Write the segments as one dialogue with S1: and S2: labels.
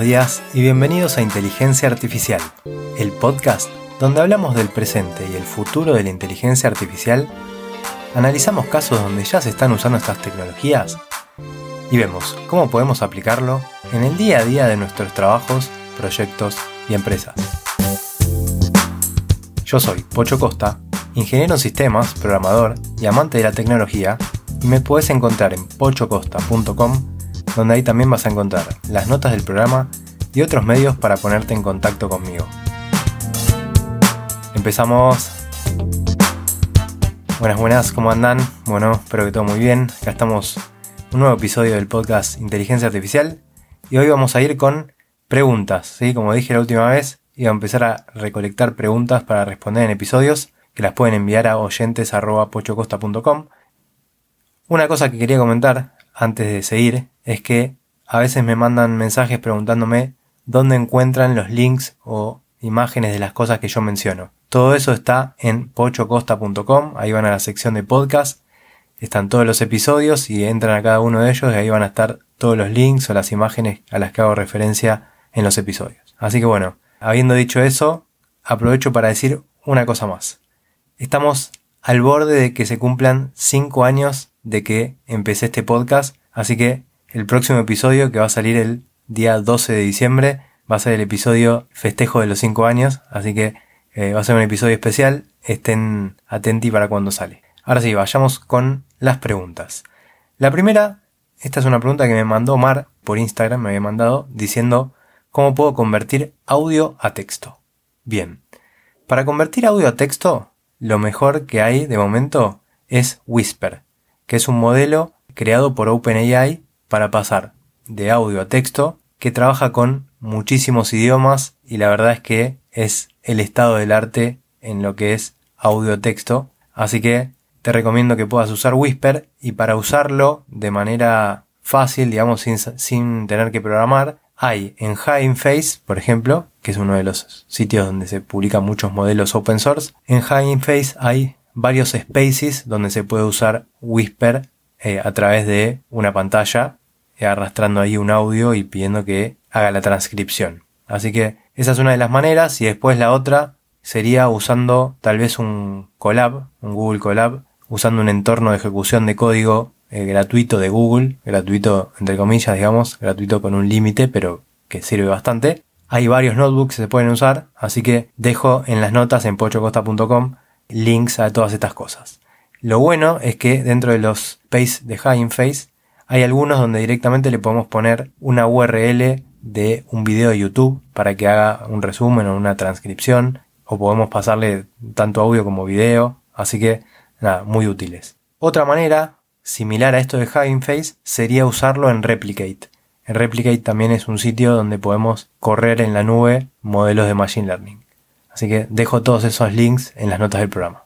S1: Días y bienvenidos a Inteligencia Artificial, el podcast donde hablamos del presente y el futuro de la inteligencia artificial, analizamos casos donde ya se están usando estas tecnologías y vemos cómo podemos aplicarlo en el día a día de nuestros trabajos, proyectos y empresas. Yo soy Pocho Costa, ingeniero en sistemas, programador y amante de la tecnología, y me puedes encontrar en pochocosta.com donde ahí también vas a encontrar las notas del programa y otros medios para ponerte en contacto conmigo. Empezamos. Buenas, buenas, ¿cómo andan? Bueno, espero que todo muy bien. Acá estamos, un nuevo episodio del podcast Inteligencia Artificial y hoy vamos a ir con preguntas, ¿sí? Como dije la última vez, iba a empezar a recolectar preguntas para responder en episodios que las pueden enviar a oyentes.pochocosta.com. Una cosa que quería comentar antes de seguir es que a veces me mandan mensajes preguntándome dónde encuentran los links o imágenes de las cosas que yo menciono. Todo eso está en pochocosta.com, ahí van a la sección de podcast, están todos los episodios y entran a cada uno de ellos y ahí van a estar todos los links o las imágenes a las que hago referencia en los episodios. Así que bueno, habiendo dicho eso, aprovecho para decir una cosa más. Estamos al borde de que se cumplan 5 años de que empecé este podcast, así que el próximo episodio, que va a salir el día 12 de diciembre, va a ser el episodio festejo de los 5 años, así que eh, va a ser un episodio especial, estén atentos para cuando sale. Ahora sí, vayamos con las preguntas. La primera, esta es una pregunta que me mandó Mar por Instagram, me había mandado, diciendo cómo puedo convertir audio a texto. Bien, para convertir audio a texto, lo mejor que hay de momento es Whisper, que es un modelo creado por OpenAI para pasar de audio a texto, que trabaja con muchísimos idiomas y la verdad es que es el estado del arte en lo que es audio-texto. Así que te recomiendo que puedas usar Whisper y para usarlo de manera fácil, digamos, sin, sin tener que programar, hay en Face, por ejemplo, que es uno de los sitios donde se publican muchos modelos open source, en Face hay varios spaces donde se puede usar Whisper eh, a través de una pantalla arrastrando ahí un audio y pidiendo que haga la transcripción. Así que esa es una de las maneras y después la otra sería usando tal vez un Colab, un Google Colab, usando un entorno de ejecución de código eh, gratuito de Google, gratuito entre comillas, digamos, gratuito con un límite, pero que sirve bastante. Hay varios notebooks que se pueden usar, así que dejo en las notas en pochocosta.com links a todas estas cosas. Lo bueno es que dentro de los space de Hugging Face hay algunos donde directamente le podemos poner una URL de un video de YouTube para que haga un resumen o una transcripción o podemos pasarle tanto audio como video, así que nada, muy útiles. Otra manera similar a esto de Hugging Face sería usarlo en Replicate. En Replicate también es un sitio donde podemos correr en la nube modelos de Machine Learning. Así que dejo todos esos links en las notas del programa.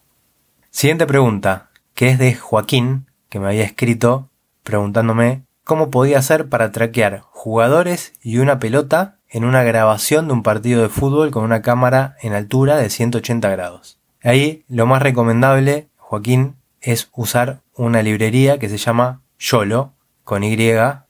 S1: Siguiente pregunta, que es de Joaquín, que me había escrito preguntándome cómo podía hacer para traquear jugadores y una pelota en una grabación de un partido de fútbol con una cámara en altura de 180 grados. Ahí lo más recomendable, Joaquín, es usar una librería que se llama YOLO con Y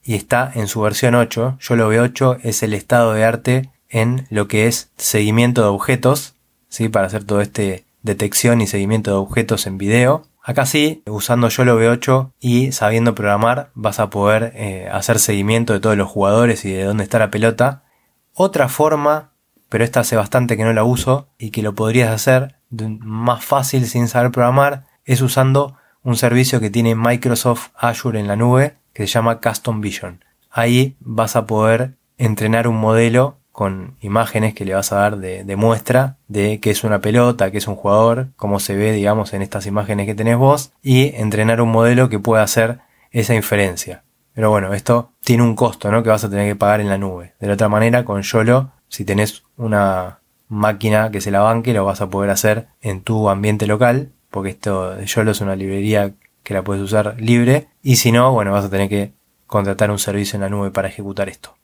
S1: y está en su versión 8. YOLO V8 es el estado de arte en lo que es seguimiento de objetos, ¿sí? para hacer todo este detección y seguimiento de objetos en video. Acá sí, usando YOLO V8 y sabiendo programar, vas a poder eh, hacer seguimiento de todos los jugadores y de dónde está la pelota. Otra forma, pero esta hace bastante que no la uso y que lo podrías hacer más fácil sin saber programar, es usando un servicio que tiene Microsoft Azure en la nube que se llama Custom Vision. Ahí vas a poder entrenar un modelo con imágenes que le vas a dar de, muestra de qué es una pelota, qué es un jugador, cómo se ve, digamos, en estas imágenes que tenés vos, y entrenar un modelo que pueda hacer esa inferencia. Pero bueno, esto tiene un costo, ¿no? Que vas a tener que pagar en la nube. De la otra manera, con YOLO, si tenés una máquina que se la banque, lo vas a poder hacer en tu ambiente local, porque esto de YOLO es una librería que la puedes usar libre, y si no, bueno, vas a tener que contratar un servicio en la nube para ejecutar esto.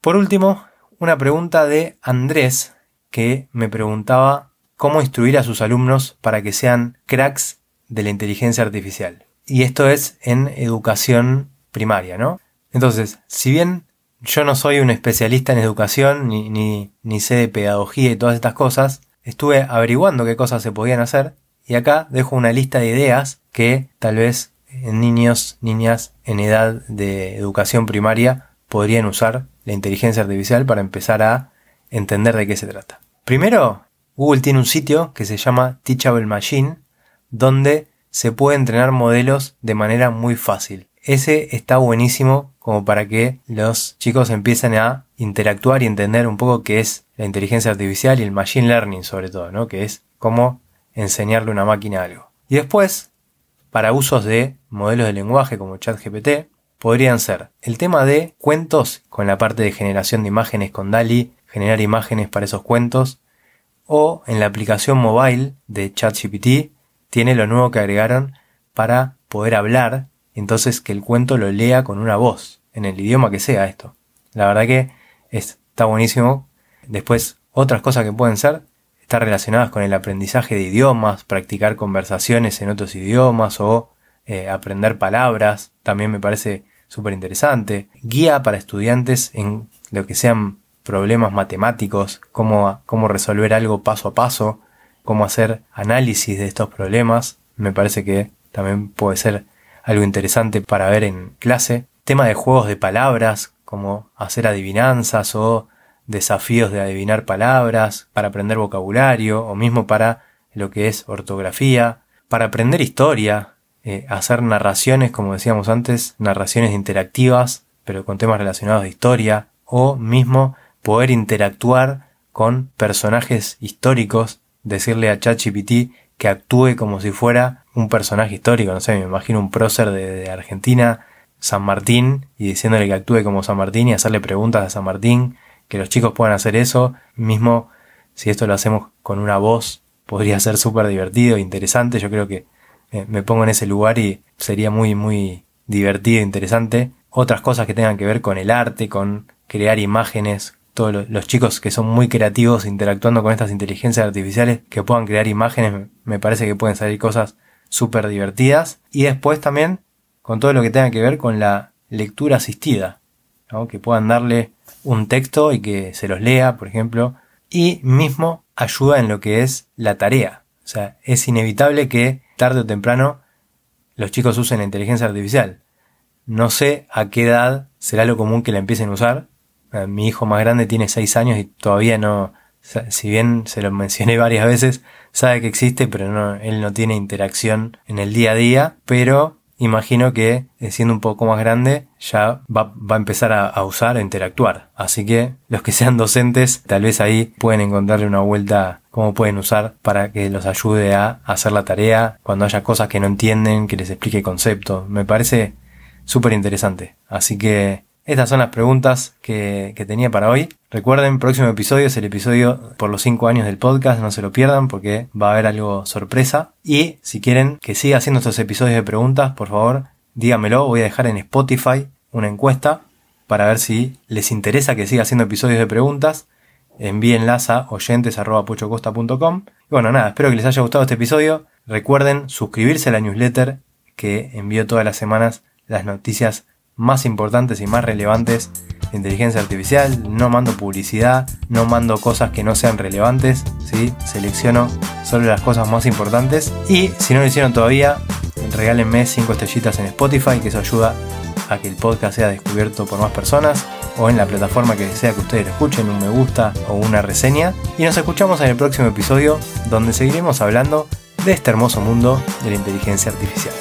S1: Por último, una pregunta de Andrés que me preguntaba cómo instruir a sus alumnos para que sean cracks de la inteligencia artificial. Y esto es en educación primaria, ¿no? Entonces, si bien yo no soy un especialista en educación, ni, ni, sé de pedagogía y todas estas cosas. Estuve averiguando qué cosas se podían hacer y acá dejo una lista de ideas que tal vez en niños, niñas en edad de educación primaria podrían usar la inteligencia artificial para empezar a entender de qué se trata. Primero, Google tiene un sitio que se llama Teachable Machine, donde se puede entrenar modelos de manera muy fácil. Ese está buenísimo como para que los chicos empiecen a interactuar y entender un poco qué es la inteligencia artificial y el machine learning sobre todo, ¿no? Que es cómo enseñarle una máquina algo. Y después, para usos de modelos de lenguaje como ChatGPT, podrían ser el tema de cuentos con la parte de generación de imágenes con DALI, generar imágenes para esos cuentos, o en la aplicación mobile de ChatGPT tiene lo nuevo que agregaron para poder hablar, entonces que el cuento lo lea con una voz, en el idioma que sea esto. La verdad que está buenísimo. Después, otras cosas que pueden ser, estar relacionadas con el aprendizaje de idiomas, practicar conversaciones en otros idiomas o eh, aprender palabras, también me parece súper interesante. Guía para estudiantes en lo que sean problemas matemáticos, cómo, cómo resolver algo paso a paso, cómo hacer análisis de estos problemas. Me parece que también puede ser algo interesante para ver en clase. Tema de juegos de palabras, como hacer adivinanzas o desafíos de adivinar palabras, para aprender vocabulario o mismo para lo que es ortografía, para aprender historia, eh, hacer narraciones, como decíamos antes, narraciones interactivas, pero con temas relacionados de historia, o mismo poder interactuar con personajes históricos, decirle a ChatGPT que actúe como si fuera un personaje histórico, no sé, me imagino un prócer de, Argentina, San Martín, y diciéndole que actúe como San Martín y hacerle preguntas a San Martín, que los chicos puedan hacer eso, mismo si esto lo hacemos con una voz, podría ser súper divertido e interesante, yo creo que me pongo en ese lugar y sería muy, muy divertido e interesante. Otras cosas que tengan que ver con el arte, con crear imágenes, todos los chicos que son muy creativos interactuando con estas inteligencias artificiales que puedan crear imágenes, me parece que pueden salir cosas súper divertidas. Y después también con todo lo que tenga que ver con la lectura asistida, que puedan darle un texto y que se los lea, por ejemplo, y mismo ayuda en lo que es la tarea. O sea, es inevitable que tarde o temprano los chicos usen la inteligencia artificial. No sé a qué edad será lo común que la empiecen a usar, eh, mi hijo más grande tiene 6 años y todavía no, si bien se lo mencioné varias veces, sabe que existe, pero no, él no tiene interacción en el día a día, pero imagino que eh, siendo un poco más grande ya va, a empezar a, usar, a interactuar. Así que los que sean docentes tal vez ahí pueden encontrarle una vuelta cómo pueden usar para que los ayude a hacer la tarea cuando haya cosas que no entienden, que les explique conceptos. Me parece súper interesante. Así que estas son las preguntas que, tenía para hoy. Recuerden, próximo episodio es el episodio por los 5 años del podcast, no se lo pierdan porque va a haber algo sorpresa. Y si quieren que siga haciendo estos episodios de preguntas, por favor, dígamelo. Voy a dejar en Spotify una encuesta para ver si les interesa que siga haciendo episodios de preguntas. Envíenlas a oyentes.pochocosta.com. Y bueno, nada, espero que les haya gustado este episodio. Recuerden suscribirse a la newsletter que envío todas las semanas las noticias más importantes y más relevantes inteligencia artificial. No mando publicidad, no mando cosas que no sean relevantes, ¿sí? selecciono solo las cosas más importantes. Y si no lo hicieron todavía, regálenme 5 estrellitas en Spotify, que eso ayuda a que el podcast sea descubierto por más personas o en la plataforma que sea que ustedes lo escuchen, un me gusta o una reseña. Y nos escuchamos en el próximo episodio donde seguiremos hablando de este hermoso mundo de la inteligencia artificial.